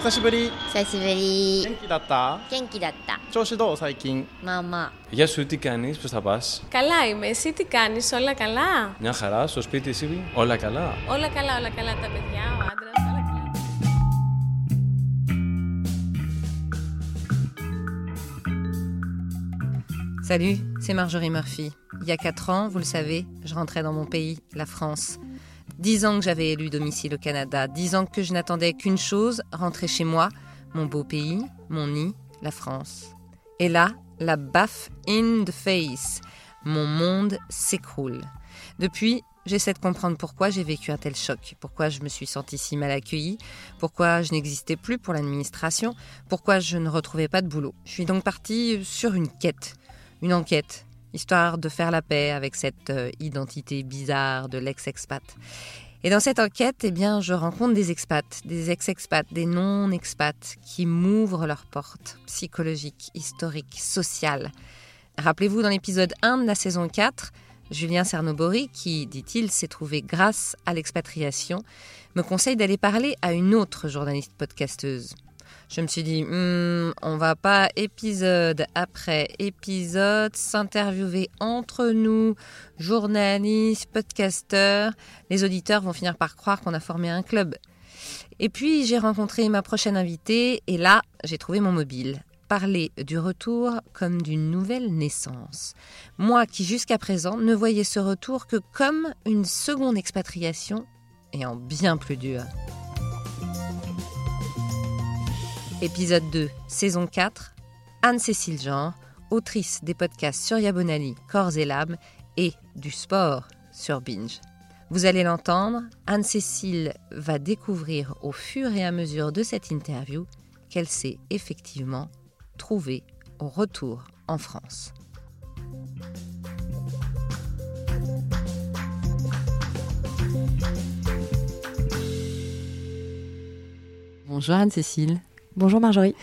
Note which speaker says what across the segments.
Speaker 1: 久しぶり
Speaker 2: 久しぶり
Speaker 1: 元気だった
Speaker 2: 元気だった
Speaker 1: 調子どう最近
Speaker 2: まあまあ
Speaker 3: Γεια σου, τι κάνεις, πώς θα πας.
Speaker 4: Καλά είμαι. Εσύ τι κάνεις, όλα καλά.
Speaker 3: Μια χαρά, στο σπίτι εσύ, όλα καλά.
Speaker 4: Όλα καλά, όλα καλά τα παιδιά, ο άντρας, όλα καλά.
Speaker 5: Salut, c'est Marjorie Murphy. Il y a 4 ans, vous le savez, je rentrais dans mon pays, la France. 10 ans que j'avais élu domicile au Canada, 10 ans que je n'attendais qu'une chose, rentrer chez moi, mon beau pays, mon nid, la France. Et là, la baffe in the face. Mon monde s'écroule. Depuis, j'essaie de comprendre pourquoi j'ai vécu un tel choc, pourquoi je me suis sentie si mal accueillie, pourquoi je n'existais plus pour l'administration, pourquoi je ne retrouvais pas de boulot. Je suis donc partie sur une quête, une enquête, histoire de faire la paix avec cette euh, identité bizarre de l'ex-expat. Et dans cette enquête, eh bien, je rencontre des expats, des ex-expats, des non-expats qui m'ouvrent leurs portes psychologiques, historiques, sociales. Rappelez-vous, dans l'épisode 1 de la saison 4, Julien Cernobori, qui, dit-il, s'est trouvé grâce à l'expatriation, me conseille d'aller parler à une autre journaliste podcasteuse. Je me suis dit, hmm, on va pas épisode après épisode s'interviewer entre nous, journalistes, podcasteurs. Les auditeurs vont finir par croire qu'on a formé un club. Et puis j'ai rencontré ma prochaine invitée et là j'ai trouvé mon mobile. Parler du retour comme d'une nouvelle naissance. Moi qui jusqu'à présent ne voyais ce retour que comme une seconde expatriation et en bien plus dur. Épisode 2, saison 4, Anne-Cécile Jean, autrice des podcasts sur Yabonali, Corps et l'âme et du sport sur Binge. Vous allez l'entendre, Anne-Cécile va découvrir au fur et à mesure de cette interview qu'elle s'est effectivement trouvée au retour en France. Bonjour Anne-Cécile.
Speaker 6: Bonjour Marjorie.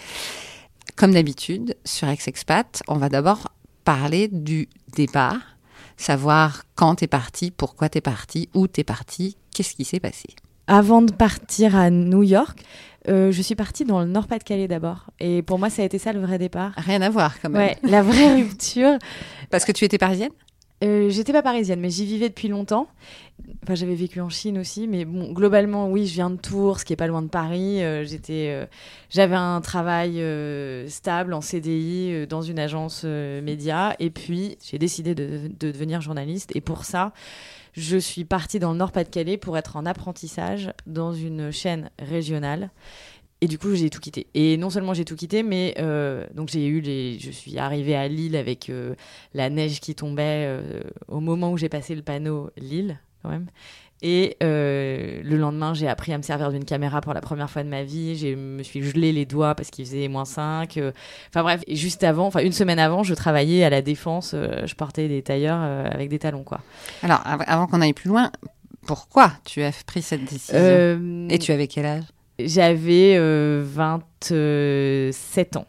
Speaker 5: Comme d'habitude, sur Ex-Expat, on va d'abord parler du départ, savoir quand t'es parti, pourquoi t'es parti, où t'es parti, qu'est-ce qui s'est passé.
Speaker 6: Avant de partir à New York, euh, je suis partie dans le Nord-Pas-de-Calais d'abord. Et pour moi, ça a été ça le vrai départ.
Speaker 5: Rien à voir quand même.
Speaker 6: Ouais, la vraie rupture.
Speaker 5: Parce que tu étais parisienne?
Speaker 6: Euh, J'étais pas parisienne, mais j'y vivais depuis longtemps. Enfin, j'avais vécu en Chine aussi, mais globalement, oui, je viens de Tours, ce qui est pas loin de Paris. Euh, J'étais, euh, j'avais un travail stable en CDI dans une agence média, et puis j'ai décidé de devenir journaliste. Et pour ça, je suis partie dans le Nord-Pas-de-Calais pour être en apprentissage dans une chaîne régionale. Et du coup, j'ai tout quitté. Et non seulement j'ai tout quitté, mais euh, donc j'ai eu les. Je suis arrivée à Lille avec euh, la neige qui tombait euh, au moment où j'ai passé le panneau Lille, quand même. Et le lendemain, j'ai appris à me servir d'une caméra pour la première fois de ma vie. Je me suis gelé les doigts parce qu'il faisait moins 5. euh. Enfin bref, et juste avant, enfin une semaine avant, je travaillais à la Défense. je portais des tailleurs avec des talons, quoi.
Speaker 5: Alors, av- avant qu'on aille plus loin, pourquoi tu as pris cette décision? Et tu avais quel âge?
Speaker 6: J'avais euh, 27 ans.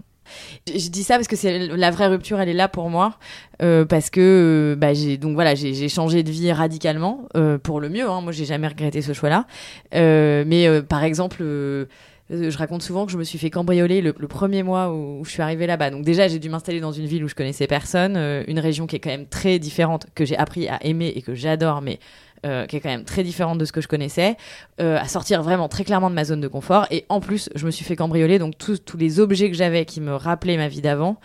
Speaker 6: Je dis ça parce que c'est la vraie rupture, elle est là pour moi, euh, parce que euh, bah, j'ai donc voilà, j'ai changé de vie radicalement euh, pour le mieux. Hein. Moi, j'ai jamais regretté ce choix-là. Euh, mais euh, par exemple, euh, euh, je raconte souvent que je me suis fait cambrioler le, premier mois où, où je suis arrivée là-bas. Donc déjà, j'ai dû m'installer dans une ville où je connaissais personne, euh, une région qui est quand même très différente, que j'ai appris à aimer et que j'adore, mais euh, qui est quand même très différente de ce que je connaissais, euh, à sortir vraiment très clairement de ma zone de confort. Et en plus, je me suis fait cambrioler, donc tous les objets que j'avais qui me rappelaient ma vie d'avant,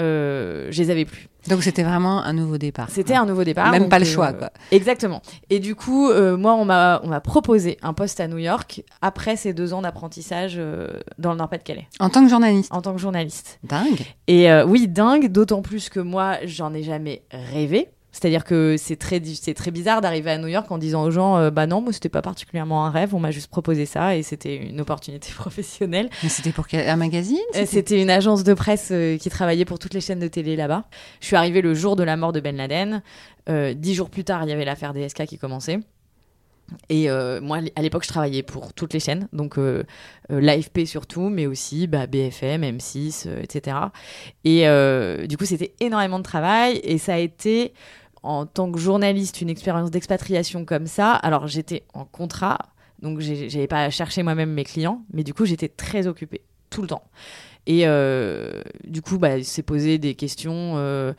Speaker 6: euh, je les avais plus.
Speaker 5: Donc c'était vraiment un nouveau départ.
Speaker 6: C'était un nouveau départ.
Speaker 5: Même
Speaker 6: donc,
Speaker 5: pas le
Speaker 6: euh,
Speaker 5: choix, quoi.
Speaker 6: Exactement. Et du coup, euh, moi, on m'a on m'a proposé un poste à New York après ces deux ans d'apprentissage euh, dans le Nord-Pas-de-Calais
Speaker 5: En tant que journaliste.
Speaker 6: en tant que journaliste.
Speaker 5: Dingue.
Speaker 6: Et euh, oui, dingue, d'autant plus que moi, j'en ai jamais rêvé. C'est-à-dire que c'est très, c'est très bizarre d'arriver à New York en disant aux gens, euh, bah non, moi c'était pas particulièrement un rêve, on m'a juste proposé ça et c'était une opportunité professionnelle.
Speaker 5: Mais c'était pour un magazine
Speaker 6: Euh,
Speaker 5: c'était-
Speaker 6: une agence de presse euh, qui travaillait pour toutes les chaînes de télé là-bas. Je suis arrivée le jour de la mort de Ben Laden. Euh, dix jours plus tard, il y avait l'affaire DSK qui commençait. Et euh, moi, à l'époque, je travaillais pour toutes les chaînes, donc euh, euh, l'AFP surtout, mais aussi bah, BFM, M6, euh, etc. Et du coup, c'était énormément de travail et ça a été, en tant que journaliste, une expérience d'expatriation comme ça. Alors, j'étais en contrat, Donc, j'avais pas cherché moi-même mes clients, mais du coup, j'étais très occupée tout le temps. Et euh, du coup, bah, il s'est posé des questions. euh,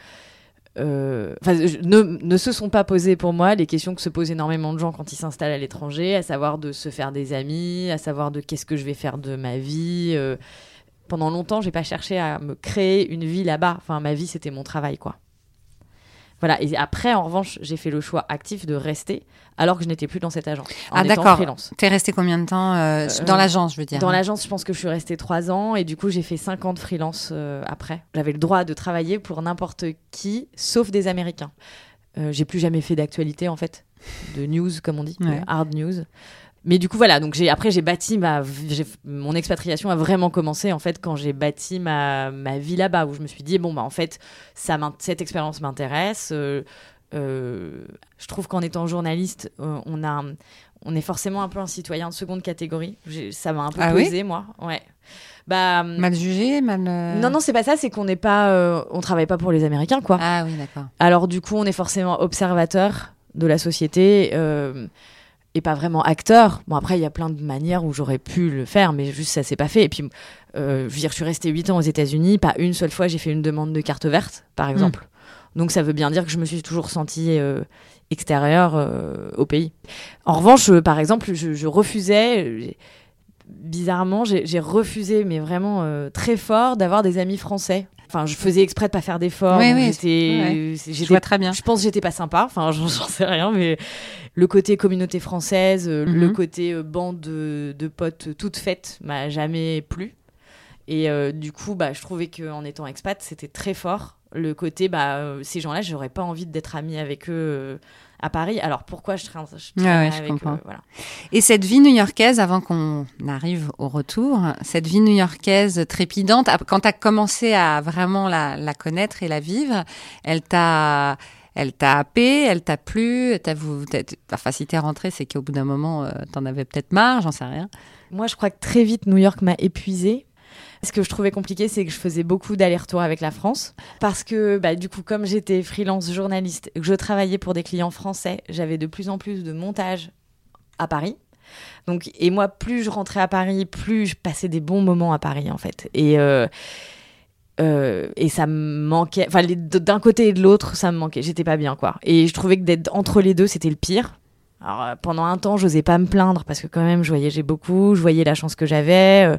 Speaker 6: euh, ne, ne se sont pas posées pour moi les questions que se posent énormément de gens quand ils s'installent à l'étranger, à savoir de se faire des amis, à savoir de qu'est-ce que je vais faire de ma vie. euh. pendant longtemps, j'ai pas cherché à me créer une vie là-bas. Enfin, ma vie, c'était mon travail, quoi. Voilà. Et après, en revanche, j'ai fait le choix actif de rester alors que je n'étais plus dans cette agence. En
Speaker 5: Ah, d'accord. T'es resté combien de temps euh,
Speaker 6: Euh,
Speaker 5: dans l'agence, je veux dire
Speaker 6: Dans l'agence, je pense que je suis restée trois ans et du coup, j'ai fait cinq ans de freelance euh, après. J'avais le droit de travailler pour n'importe qui, sauf des Américains. J'ai plus jamais fait d'actualité en fait, de news comme on dit,
Speaker 5: Ouais.
Speaker 6: hard news. Mais du coup voilà, donc j'ai après j'ai bâti ma mon expatriation a vraiment commencé en fait quand j'ai bâti ma, ma vie là-bas où je me suis dit bon bah en fait ça cette expérience m'intéresse. euh, euh, je trouve qu'en étant journaliste, euh, on a on est forcément un peu un citoyen de seconde catégorie. Ça m'a un peu
Speaker 5: Ah oui
Speaker 6: pesé moi. Ouais. Bah
Speaker 5: Mal jugé, mal. euh,
Speaker 6: non non c'est pas ça, c'est qu'on n'est pas euh, on travaille pas pour les Américains quoi.
Speaker 5: Ah oui, d'accord.
Speaker 6: Alors du coup, on est forcément observateur de la société euh, et pas vraiment acteur. Bon après, il y a plein de manières où j'aurais pu le faire, mais juste ça s'est pas fait. Et puis, euh, je veux dire, je suis restée 8 ans aux États-Unis, pas une seule fois j'ai fait une demande de carte verte, par exemple. Donc ça veut bien dire que je me suis toujours sentie euh, extérieure euh, au pays. En revanche, par exemple, je, je refusais. Bizarrement, j'ai refusé, mais vraiment très fort, d'avoir des amis français. Enfin, je faisais exprès de pas faire d'efforts.
Speaker 5: Oui,
Speaker 6: J'étais,
Speaker 5: Je vois très bien.
Speaker 6: je pense que j'étais pas sympa, enfin j'en sais rien, mais le côté communauté française, euh, le
Speaker 5: Mhm.
Speaker 6: côté euh, bande de, de potes toutes faites m'a jamais plu. Et euh, du coup, bah, je trouvais qu'en étant expat, c'était très fort. Le côté, bah, ces gens-là, j'aurais pas envie d'être amie avec eux à Paris. Alors pourquoi je traîne, je
Speaker 5: Ouais,
Speaker 6: traînais
Speaker 5: ouais, je
Speaker 6: avec
Speaker 5: comprends.
Speaker 6: eux voilà.
Speaker 5: Et cette vie new-yorkaise, avant qu'on arrive au retour, cette vie new-yorkaise trépidante, ap- quand tu as commencé à vraiment la, la connaître et la vivre, elle t'a elle t'a happé, elle t'a plu, t'as vou- t'as- enfin si t'es rentré, c'est qu'au bout d'un moment, euh, t'en avais peut-être marre, j'en sais rien.
Speaker 6: Moi, je crois que très vite, New York m'a épuisée. Ce que je trouvais compliqué, c'est que je faisais beaucoup d'allers-retours avec la France. Parce que, bah, du coup, comme j'étais freelance journaliste, que je travaillais pour des clients français, j'avais de plus en plus de montage à Paris. Donc, et moi, plus je rentrais à Paris, plus je passais des bons moments à Paris, en fait. Et, euh, euh, et ça me manquait. Enfin, d'un côté et de l'autre, ça me manquait. J'étais pas bien, quoi. Et je trouvais que d'être entre les deux, c'était le pire. Alors, euh, pendant un temps, j'osais pas me plaindre parce que quand même, je voyageais beaucoup, je voyais la chance que j'avais.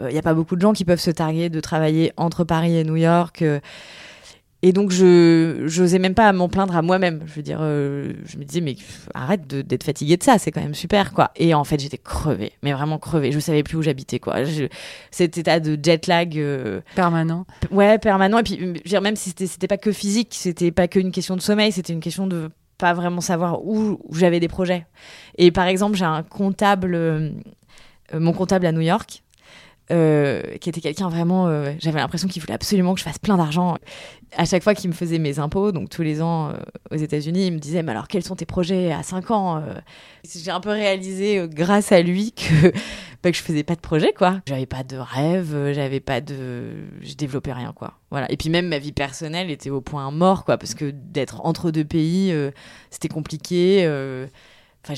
Speaker 6: Il n'y a pas beaucoup de gens qui peuvent se targuer de travailler entre Paris et New York. euh. et donc, je j'osais même pas m'en plaindre à moi-même. Je veux dire, euh, je me disais, mais arrête d'être fatigué de ça, c'est quand même super, quoi. Et en fait, j'étais crevée, mais vraiment crevée. Je savais plus où j'habitais, quoi. Je- cet état de jet lag. euh,
Speaker 5: Permanent.
Speaker 6: Ouais, permanent. Et puis, je veux dire, même si c'était, pas que physique, c'était pas qu'une question de sommeil, c'était une question de pas vraiment savoir où, où j'avais des projets. Et par exemple, j'ai un comptable, euh, euh, mon comptable à New York, euh, qui était quelqu'un vraiment. euh, j'avais l'impression qu'il voulait absolument que je fasse plein d'argent. À chaque fois qu'il me faisait mes impôts, donc tous les ans euh, aux États-Unis, il me disait Mais alors, quels sont tes projets à 5 ans J'ai un peu réalisé, grâce à lui, que, bah, que je faisais pas de projet, quoi. J'avais pas de rêve, j'avais pas de. Je développais rien, quoi. Voilà. Et puis même ma vie personnelle était au point mort, quoi, parce que d'être entre deux pays, c'était compliqué. Enfin,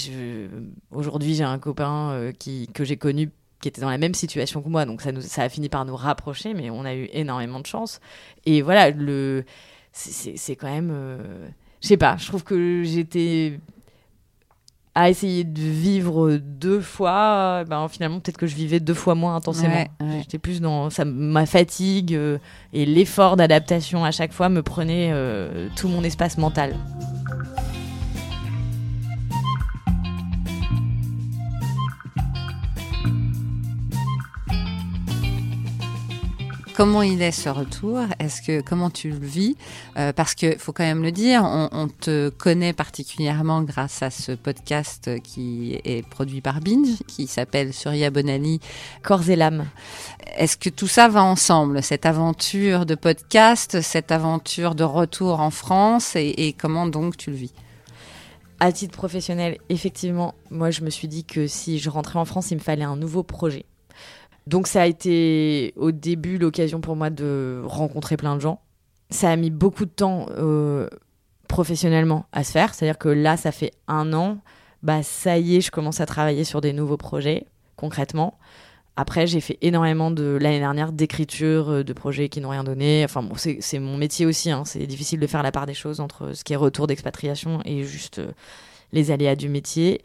Speaker 6: aujourd'hui, j'ai un copain qui, que j'ai connu qui était dans la même situation que moi, donc ça, nous, ça a fini par nous rapprocher, mais on a eu énormément de chance. Et voilà, le, c'est- quand même, euh, je sais pas, je trouve que j'étais à essayer de vivre deux fois, ben finalement peut-être que je vivais deux fois moins intensément.
Speaker 5: Ouais, ouais.
Speaker 6: J'étais plus dans ça, ma fatigue euh, et l'effort d'adaptation à chaque fois me prenait euh, tout mon espace mental.
Speaker 5: Comment il est ce retour? Est-ce que comment tu le vis? Euh, Parce que faut quand même le dire, on, on te connaît particulièrement grâce à ce podcast qui est produit par Binge, qui s'appelle Surya Bonali.
Speaker 6: Corps et l'âme.
Speaker 5: Est-ce que tout ça va ensemble, cette aventure de podcast, cette aventure de retour en France, et, et comment donc tu le vis?
Speaker 6: À titre professionnel, effectivement, moi je me suis dit que si je rentrais en France, il me fallait un nouveau projet. Donc ça a été au début l'occasion pour moi de rencontrer plein de gens. Ça a mis beaucoup de temps euh, professionnellement à se faire. C'est-à-dire que là, ça fait un an. bah ça y est, je commence à travailler sur des nouveaux projets concrètement. Après, j'ai fait énormément de l'année dernière d'écriture euh, de projets qui n'ont rien donné. Enfin, bon, c'est mon métier aussi. Hein. C'est difficile de faire la part des choses entre ce qui est retour d'expatriation et juste euh, les aléas du métier.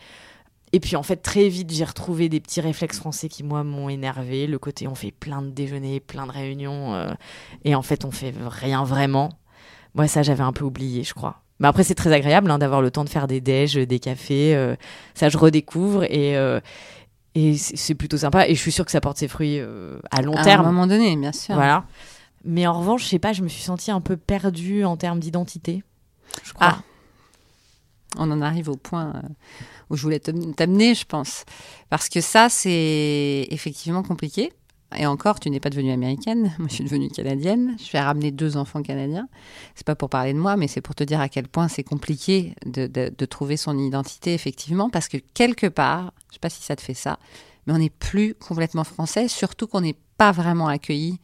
Speaker 6: Et puis en fait, très vite, j'ai retrouvé des petits réflexes français qui, moi, m'ont énervé. Le côté, on fait plein de déjeuners, plein de réunions, euh, et en fait, on fait rien vraiment. Moi, ça, j'avais un peu oublié, je crois. Mais après, c'est très agréable hein, d'avoir le temps de faire des déj, des cafés. ça, je redécouvre. Et, et c'est plutôt sympa. Et je suis sûre que ça porte ses fruits euh, à long terme.
Speaker 5: À un moment donné, bien sûr.
Speaker 6: Voilà. Mais en revanche, je sais pas, je me suis sentie un peu perdue en termes d'identité. Je crois. Ah.
Speaker 5: On en arrive au point euh, où je voulais t'amener, je pense. Parce que ça, c'est effectivement compliqué. Et encore, tu n'es pas devenue américaine. Moi, je suis devenue canadienne. Je vais ramener deux enfants canadiens. C'est pas pour parler de moi, mais c'est pour te dire à quel point c'est compliqué de, trouver son identité, effectivement, parce que quelque part, je sais pas si ça te fait ça, mais on n'est plus complètement français, surtout qu'on n'est pas vraiment accueillis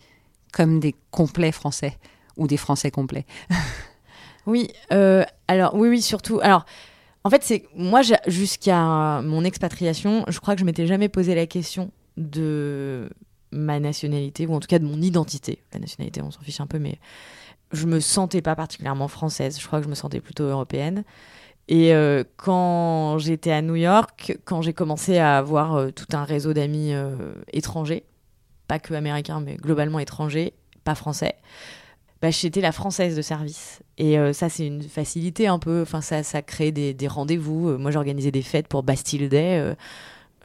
Speaker 5: comme des complets français ou des français complets.
Speaker 6: oui, euh, alors oui, oui, surtout. Alors, en fait, c'est moi jusqu'à mon expatriation, je crois que je m'étais jamais posé la question de ma nationalité, ou en tout cas de mon identité. La nationalité, on s'en fiche un peu, mais je me sentais pas particulièrement française. Je crois que je me sentais plutôt européenne. Et euh, quand j'étais à New York, quand j'ai commencé à avoir euh, tout un réseau d'amis étrangers, pas que américains, mais globalement étrangers, pas français, bah, j'étais la française de service. Et ça, c'est une facilité un peu. Enfin, ça, ça crée des, des rendez-vous. moi, j'organisais des fêtes pour Bastille Day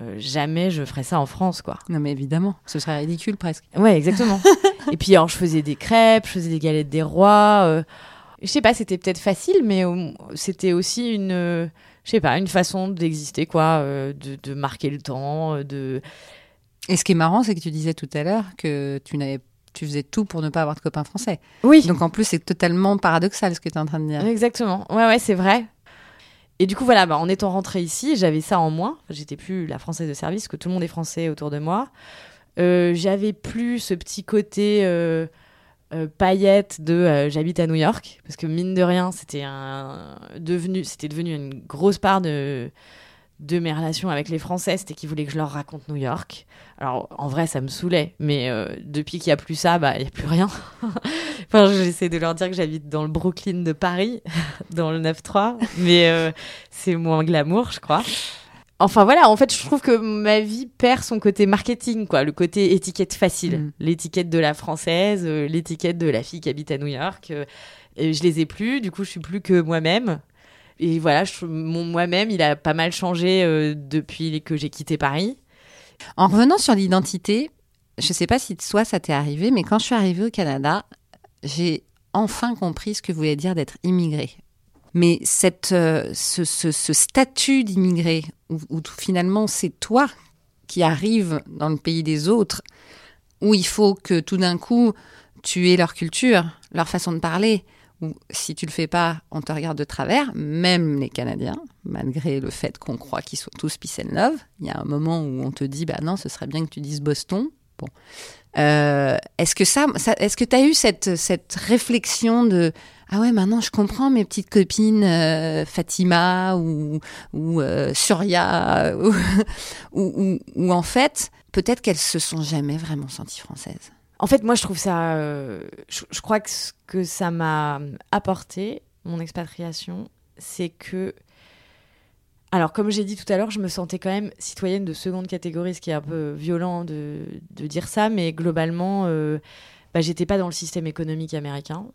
Speaker 6: euh, jamais je ferais ça en France, quoi.
Speaker 5: Non, mais évidemment, ce serait ridicule presque.
Speaker 6: Ouais, exactement. et puis, alors, je faisais des crêpes, je faisais des galettes des rois. Euh, je sais pas, c'était peut-être facile, mais c'était aussi une, je sais pas, une façon d'exister, quoi, euh, de, de, marquer le temps, de.
Speaker 5: Et ce qui est marrant, c'est que tu disais tout à l'heure que tu n'avais tu faisais tout pour ne pas avoir de copains français.
Speaker 6: Oui.
Speaker 5: Donc en plus, c'est totalement paradoxal ce que tu es en train de dire.
Speaker 6: Exactement. Ouais, ouais, c'est vrai. Et du coup, voilà, bah, en étant rentrée ici, j'avais ça en moins. J'étais plus la française de service, que tout le monde est français autour de moi. Euh, j'avais plus ce petit côté euh, euh, paillette de j'habite à New York, parce que mine de rien, c'était devenu, c'était devenu une grosse part de, de mes relations avec les Français, c'était qu'ils voulaient que je leur raconte New York. Alors, en vrai, ça me saoulait, mais euh, depuis qu'il n'y a plus ça, bah, il n'y a plus rien. enfin, j'essaie de leur dire que j'habite dans le Brooklyn de Paris, dans le 9-3, mais euh, c'est moins glamour, je crois. Enfin voilà, en fait, je trouve que ma vie perd son côté marketing, quoi, le côté étiquette facile, mm. l'étiquette de la française, euh, l'étiquette de la fille qui habite à New York. et je les ai plus, du coup, je suis plus que moi-même et voilà, moi-même, il a pas mal changé euh, depuis que j'ai quitté Paris.
Speaker 5: En revenant sur l'identité, je ne sais pas si toi ça t'est arrivé, mais quand je suis arrivée au Canada, j'ai enfin compris ce que voulait dire d'être immigré. Mais cette, euh, ce, statut d'immigré, où, où, finalement c'est toi qui arrives dans le pays des autres, où il faut que tout d'un coup tu aies leur culture, leur façon de parler, si tu le fais pas, on te regarde de travers, même les Canadiens, malgré le fait qu'on croit qu'ils sont tous love. Il y a un moment où on te dit, bah non, ce serait bien que tu dises Boston. Bon. Euh, est-ce que ça, est-ce que tu as eu cette, cette réflexion de ah ouais maintenant je comprends mes petites copines euh, Fatima ou, ou euh, Surya ou, ou en fait peut-être qu'elles se sont jamais vraiment senties françaises
Speaker 6: en fait, moi, je trouve ça. Euh, je, crois que ce que ça m'a apporté, mon expatriation, c'est que. Alors, comme j'ai dit tout à l'heure, je me sentais quand même citoyenne de seconde catégorie, ce qui est un peu violent de, dire ça, mais globalement, euh, bah, j'étais pas dans le système économique américain.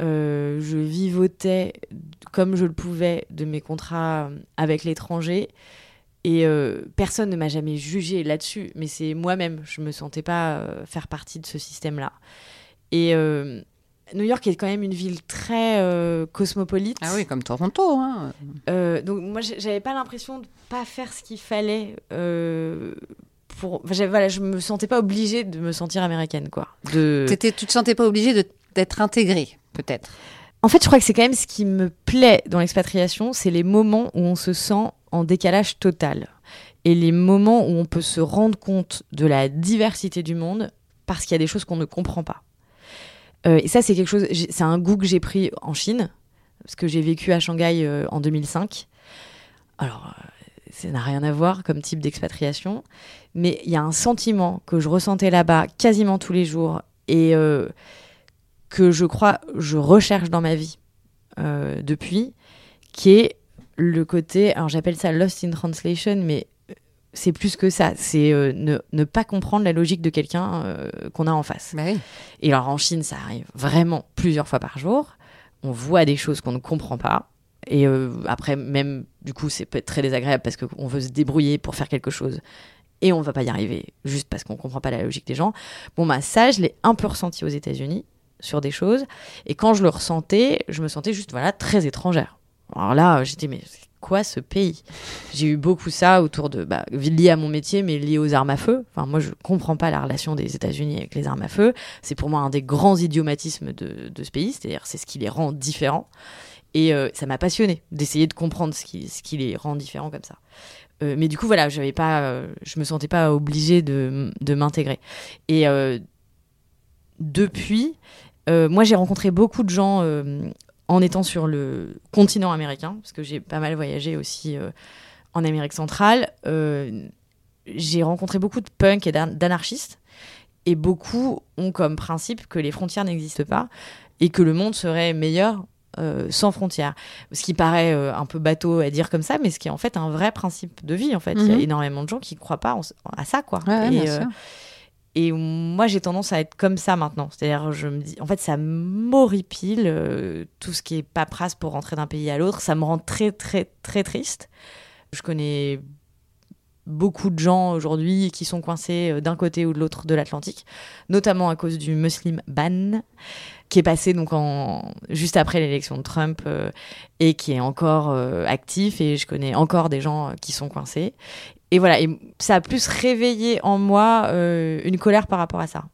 Speaker 6: Euh, je vivotais comme je le pouvais de mes contrats avec l'étranger. Et euh, personne ne m'a jamais jugé là-dessus, mais c'est moi-même, je me sentais pas euh, faire partie de ce système-là. Et euh, New York est quand même une ville très cosmopolite.
Speaker 5: Ah oui, comme Toronto. Hein.
Speaker 6: donc moi, j'avais pas l'impression de pas faire ce qu'il fallait pour. voilà, je me sentais pas obligée de me sentir américaine, quoi. De...
Speaker 5: Étais, tu te sentais pas obligée d'être intégrée, peut-être.
Speaker 6: En fait, je crois que c'est quand même ce qui me plaît dans l'expatriation, c'est les moments où on se sent en décalage total. Et les moments où on peut se rendre compte de la diversité du monde parce qu'il y a des choses qu'on ne comprend pas. Euh, et ça, c'est quelque chose, c'est un goût que j'ai pris en Chine, parce que j'ai vécu à Shanghai euh, en 2005. Alors, euh, ça n'a rien à voir comme type d'expatriation, mais il y a un sentiment que je ressentais là-bas quasiment tous les jours et que je crois je recherche dans ma vie depuis, qui est le côté, alors j'appelle ça lost in translation, mais c'est plus que ça, c'est euh, ne, ne pas comprendre la logique de quelqu'un euh, qu'on a en face.
Speaker 5: Bah oui.
Speaker 6: Et alors en Chine, ça arrive vraiment plusieurs fois par jour. On voit des choses qu'on ne comprend pas. Et euh, après, même, du coup, c'est peut être très désagréable parce qu'on veut se débrouiller pour faire quelque chose et on va pas y arriver juste parce qu'on comprend pas la logique des gens. Bon, bah, ça, je l'ai un peu ressenti aux États-Unis sur des choses. Et quand je le ressentais, je me sentais juste, voilà, très étrangère. Alors là, j'étais, mais quoi ce pays? J'ai eu beaucoup ça autour de, bah, lié à mon métier, mais lié aux armes à feu. Enfin, moi, je comprends pas la relation des États-Unis avec les armes à feu. C'est pour moi un des grands idiomatismes de, de ce pays, c'est-à-dire c'est ce qui les rend différents. Et euh, ça m'a passionné d'essayer de comprendre ce qui, ce qui les rend différents comme ça. Euh, mais du coup, voilà, j'avais pas, euh, je me sentais pas obligée de, de m'intégrer. Et depuis, moi, j'ai rencontré beaucoup de gens en étant sur le continent américain, parce que j'ai pas mal voyagé aussi euh, en Amérique centrale. Euh, j'ai rencontré beaucoup de punks et d'an- d'anarchistes, et beaucoup ont comme principe que les frontières n'existent pas et que le monde serait meilleur euh, sans frontières. Ce qui paraît euh, un peu bateau à dire comme ça, mais ce qui est en fait un vrai principe de vie. En fait, il y a
Speaker 5: Mhm.
Speaker 6: énormément de gens qui ne croient pas en- à ça, quoi.
Speaker 5: Ouais,
Speaker 6: et, euh. Et moi, j'ai tendance à être comme ça maintenant. C'est-à-dire, je me dis, en fait, ça m'horripile euh, tout ce qui est paperasse pour rentrer d'un pays à l'autre. Ça me rend très, très, très triste. Je connais beaucoup de gens aujourd'hui qui sont coincés euh, d'un côté ou de l'autre de l'Atlantique, notamment à cause du Muslim ban qui est passé donc en juste après l'élection de Trump euh, et qui est encore euh, actif et je connais encore des gens qui sont coincés. Et voilà et ça a plus réveillé en moi une colère par rapport à ça.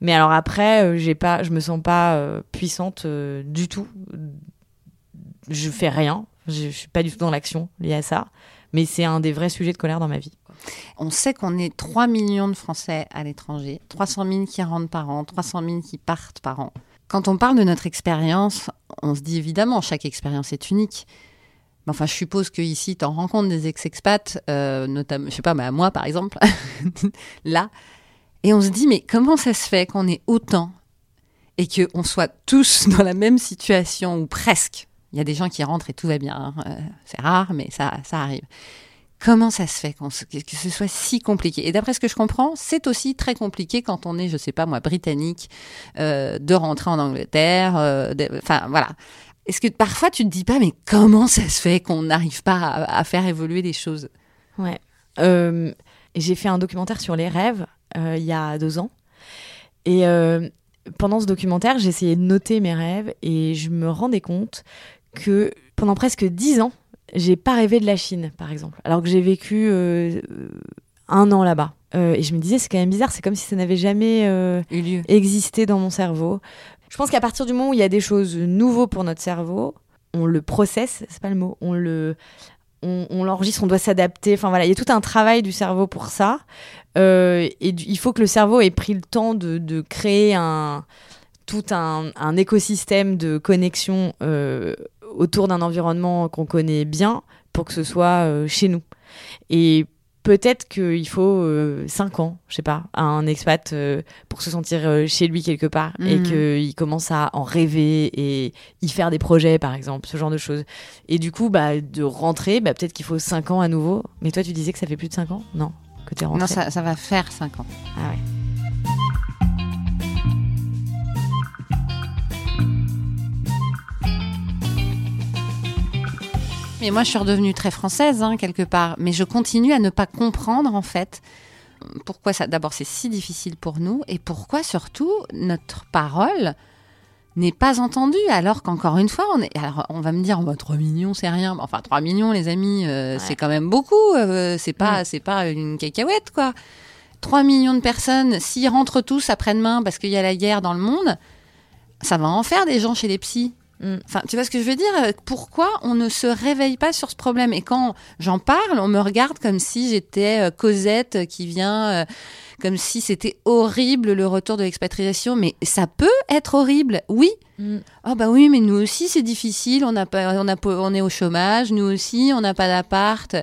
Speaker 6: Mais alors après j'ai pas je me sens pas puissante du tout. Je fais rien. Je, je suis pas du tout dans l'action liée à ça. Mais c'est un des vrais sujets de colère dans ma vie
Speaker 5: On sait qu'on est 3 millions de Français à l'étranger, 300 000 qui rentrent par an, 300 000 qui partent par an. Quand on parle de notre expérience, on se dit évidemment, chaque expérience est unique. Mais enfin, je suppose que ici, tu en rencontres des ex-expats, euh, notamment, je sais pas, bah, moi par exemple, là, et on se dit, mais comment ça se fait qu'on est autant et qu'on soit tous dans la même situation, ou presque? Il y a des gens qui rentrent et tout va bien, hein, euh, c'est rare, mais ça, ça arrive. Comment ça se fait se- que ce soit si compliqué? Et d'après ce que je comprends, c'est aussi très compliqué quand on est, je sais pas moi, britannique, euh, de rentrer en Angleterre. euh, Enfin voilà. Est-ce que parfois tu te dis pas, mais comment ça se fait qu'on n'arrive pas à, faire évoluer les choses?
Speaker 6: Ouais. J'ai fait un documentaire sur les rêves euh, il y a deux ans. Et pendant ce documentaire, essayé de noter mes rêves et je me rendais compte que pendant presque dix ans, j'ai pas rêvé de la Chine, par exemple, alors que j'ai vécu euh, un an là-bas. Euh, et je me disais, c'est quand même bizarre, c'est comme si ça n'avait jamais euh,
Speaker 5: eu lieu
Speaker 6: existé dans mon cerveau. Je pense qu'à partir du moment où il y a des choses nouveaux pour notre cerveau, on le processe, c'est pas le mot, on le, on, on l'enregistre, on doit s'adapter. Enfin voilà, il y a tout un travail du cerveau pour ça. Euh, et il faut que le cerveau ait pris le temps de, de créer un tout un, un écosystème de connexion euh, autour d'un environnement qu'on connaît bien pour que ce soit euh, chez nous. Et peut-être qu'il faut 5 ans, je sais pas, à un expat euh, pour se sentir euh, chez lui quelque part et
Speaker 5: Mhm.
Speaker 6: qu'il commence à en rêver et y faire des projets, par exemple, ce genre de choses. Et du coup, bah, de rentrer, bah, peut-être qu'il faut 5 ans à nouveau. Mais toi, tu disais que ça fait plus de 5 ans? Non, que tu es rentré.
Speaker 5: Non, ça, ça va faire 5 ans.
Speaker 6: Ah ouais.
Speaker 5: Mais moi, je suis redevenue très française, hein, quelque part. Mais je continue à ne pas comprendre, en fait, pourquoi ça. D'abord, c'est si difficile pour nous, et pourquoi, surtout, notre parole n'est pas entendue, alors qu'encore une fois, on est. Alors, on va me dire, oh, 3 millions, c'est rien. Enfin, 3 millions, les amis, euh,
Speaker 6: Ouais.
Speaker 5: c'est quand même beaucoup. euh, c'est pas, c'est pas une cacahuète, quoi. 3 millions de personnes, s'ils rentrent tous après-demain parce qu'il y a la guerre dans le monde, ça va en faire des gens chez les psys.
Speaker 6: Mm.
Speaker 5: Enfin, tu vois ce que je veux dire? Pourquoi on ne se réveille pas sur ce problème? Et quand j'en parle, on me regarde comme si j'étais euh, Cosette qui vient, euh, comme si c'était horrible le retour de l'expatriation. Mais ça peut être horrible, oui.
Speaker 6: Mm.
Speaker 5: Oh bah oui, mais nous aussi c'est difficile. On n'a pas, on a, on est au chômage. Nous aussi, on n'a pas d'appart.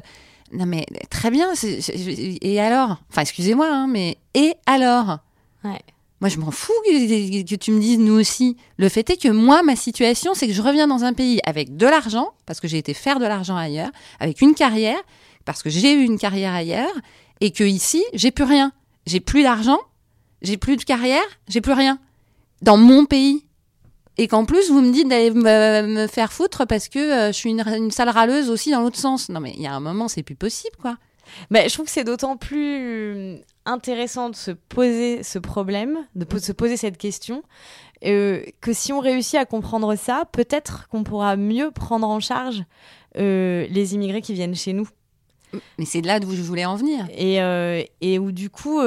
Speaker 5: Non mais très bien. Et alors? Enfin, excusez-moi, hein, mais et alors?
Speaker 6: Ouais.
Speaker 5: Moi, je m'en fous que, tu me dises nous aussi. Le fait est que moi, ma situation, c'est que je reviens dans un pays avec de l'argent, parce que j'ai été faire de l'argent ailleurs, avec une carrière, parce que j'ai eu une carrière ailleurs, et que ici, j'ai plus rien. J'ai plus d'argent, j'ai plus de carrière, j'ai plus rien. Dans mon pays. Et qu'en plus, vous me dites d'aller me, me faire foutre parce que euh, je suis une, une sale râleuse aussi dans l'autre sens. Non, mais il y a un moment, c'est plus possible, quoi.
Speaker 6: Bah, je trouve que c'est d'autant plus euh, intéressant de se poser ce problème, de po- se poser cette question, euh, que si on réussit à comprendre ça, peut-être qu'on pourra mieux prendre en charge euh, les immigrés qui viennent chez nous.
Speaker 5: Mais c'est de là d'où je voulais en venir.
Speaker 6: Et, euh, et où du coup,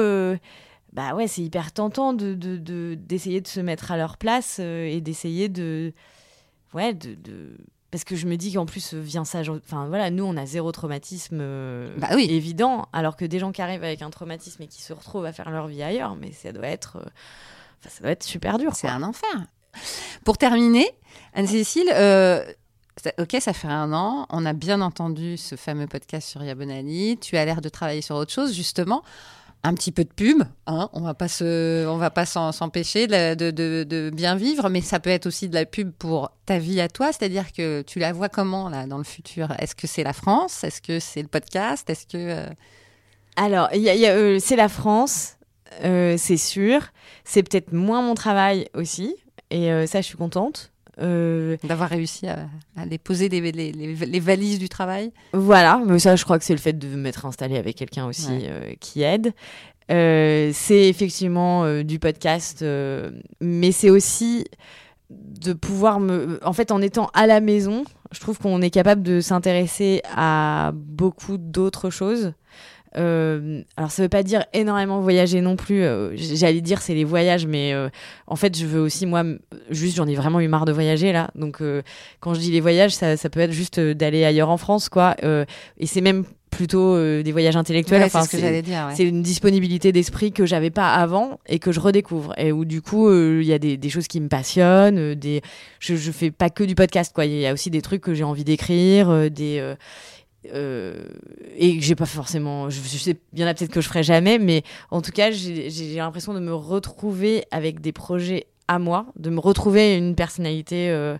Speaker 6: bah ouais, c'est hyper tentant de, de- de- d'essayer de, se mettre à leur place et d'essayer de. Ouais, de. Parce que je me dis qu'en plus euh, vient ça. Enfin voilà, nous on a zéro traumatisme euh,
Speaker 5: Bah oui.
Speaker 6: évident, alors que des gens qui arrivent avec un traumatisme et qui se retrouvent à faire leur vie ailleurs, mais ça doit être. euh, Enfin, ça doit être super dur.
Speaker 5: C'est un enfer. Pour terminer, Anne-Cécile, euh, ok, ça fait un an. On a bien entendu ce fameux podcast sur Yabonali. Tu as l'air de travailler sur autre chose, justement. Un petit peu de pub, hein, on va pas se, on va pas s'empêcher de, de- bien vivre, mais ça peut être aussi de la pub pour ta vie à toi, c'est-à-dire que tu la vois comment là dans le futur? Est-ce que c'est la France? Est-ce que c'est le podcast? Est-ce que euh,
Speaker 6: Alors, euh, c'est la France, euh, c'est sûr. C'est peut-être moins mon travail aussi, et ça, je suis contente. Euh,
Speaker 5: d'avoir réussi à, à les poser les, les- les- les valises du travail
Speaker 6: Voilà, mais ça, je crois que c'est le fait de m'être installée avec quelqu'un aussi
Speaker 5: Ouais.
Speaker 6: euh, qui aide. Euh, c'est effectivement du podcast, mais c'est aussi de pouvoir me. En fait, en étant à la maison, je trouve qu'on est capable de s'intéresser à beaucoup d'autres choses. Euh, alors, ça veut pas dire énormément voyager non plus. euh, J'allais dire c'est les voyages, mais euh, en fait, je veux aussi, moi, juste, j'en ai vraiment eu marre de voyager là. Donc, quand je dis les voyages, ça, ça peut être juste d'aller ailleurs en France, quoi. Et c'est même plutôt des voyages intellectuels.
Speaker 5: Ouais,
Speaker 6: enfin,
Speaker 5: c'est ce ouais.
Speaker 6: une disponibilité d'esprit que j'avais pas avant et que je redécouvre et où du coup il y a des, des choses qui me passionnent des je, je fais pas que du podcast quoi il y a aussi des trucs que j'ai envie d'écrire des euh, et j'ai pas forcément je, je sais il y en a peut-être que je ferai jamais mais en tout cas j'ai l'impression de me retrouver avec des projets à moi de me retrouver une personnalité euh,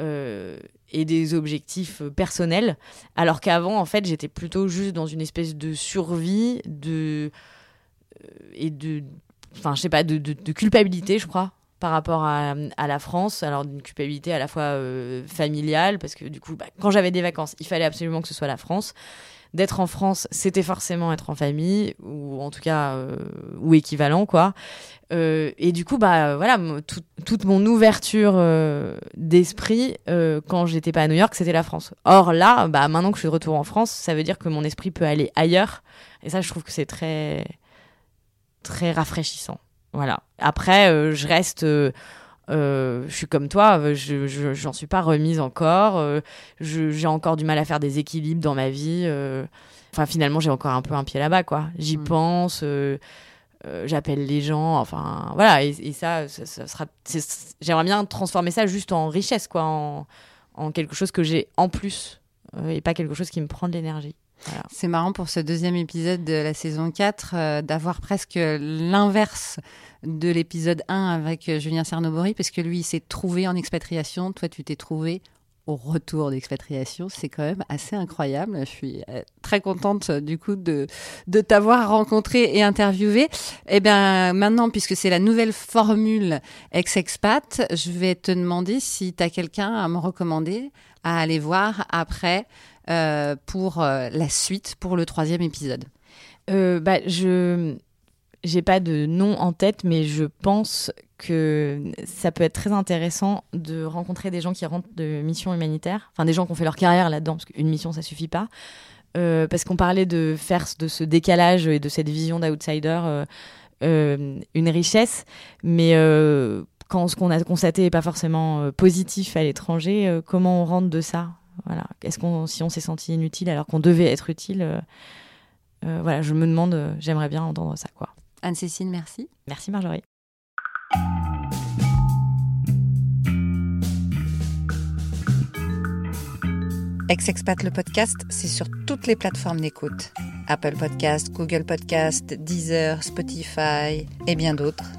Speaker 6: euh, et des objectifs personnels alors qu'avant en fait j'étais plutôt juste dans une espèce de survie de euh, et de enfin je sais pas de- de culpabilité je crois par rapport à, la France alors d'une culpabilité à la fois euh, familiale parce que du coup bah, quand j'avais des vacances il fallait absolument que ce soit la France d'être en France c'était forcément être en famille ou en tout cas euh, ou équivalent quoi euh, et du coup, bah voilà, tout- toute mon ouverture d'esprit quand j'étais pas à New York, c'était la France. Or là, bah maintenant que je suis de retour en France, ça veut dire que mon esprit peut aller ailleurs. Et ça, je trouve que c'est très très rafraîchissant. Voilà. Après, euh, je reste. euh, euh, je suis comme toi, je je- j'en suis pas remise encore. j'ai encore du mal à faire des équilibres dans ma vie. Enfin, finalement, j'ai encore un peu un pied là-bas, quoi. J'y
Speaker 5: Mm.
Speaker 6: pense. j'appelle les gens, enfin voilà, et, et ça, ça, ça sera. J'aimerais bien transformer ça juste en richesse, quoi, en, en quelque chose que j'ai en plus et pas quelque chose qui me prend de l'énergie.
Speaker 5: C'est marrant pour ce deuxième épisode de la saison 4 euh, d'avoir presque l'inverse de l'épisode 1 avec euh, Julien Cernobori parce que lui il s'est trouvé en expatriation, toi tu t'es trouvé au retour d'expatriation. C'est quand même assez incroyable. Je suis euh, très contente du coup de, de t'avoir rencontré et interviewé. Et bien maintenant, puisque c'est la nouvelle formule ex-expat, je vais te demander si tu as quelqu'un à me recommander à aller voir après euh, pour euh, la suite, pour le troisième épisode.
Speaker 6: Euh, bah, je j'ai pas de nom en tête, mais je pense que ça peut être très intéressant de rencontrer des gens qui rentrent de missions humanitaires, enfin des gens qui ont fait leur carrière là-dedans, parce qu'une mission ça suffit pas. Parce qu'on parlait de faire de ce décalage et de cette vision d'outsider une richesse, mais quand ce qu'on a constaté n'est pas forcément positif à l'étranger, comment on rentre de ça? Voilà. Est-ce qu'on, si on s'est senti inutile alors qu'on devait être utile euh, euh, Voilà, je me demande, euh, j'aimerais bien entendre ça, quoi.
Speaker 5: Anne-Cécile, merci.
Speaker 6: Merci Marjorie.
Speaker 5: Ex-Expat le podcast, c'est sur toutes les plateformes d'écoute. Apple Podcast, Google Podcast, Deezer, Spotify et bien d'autres.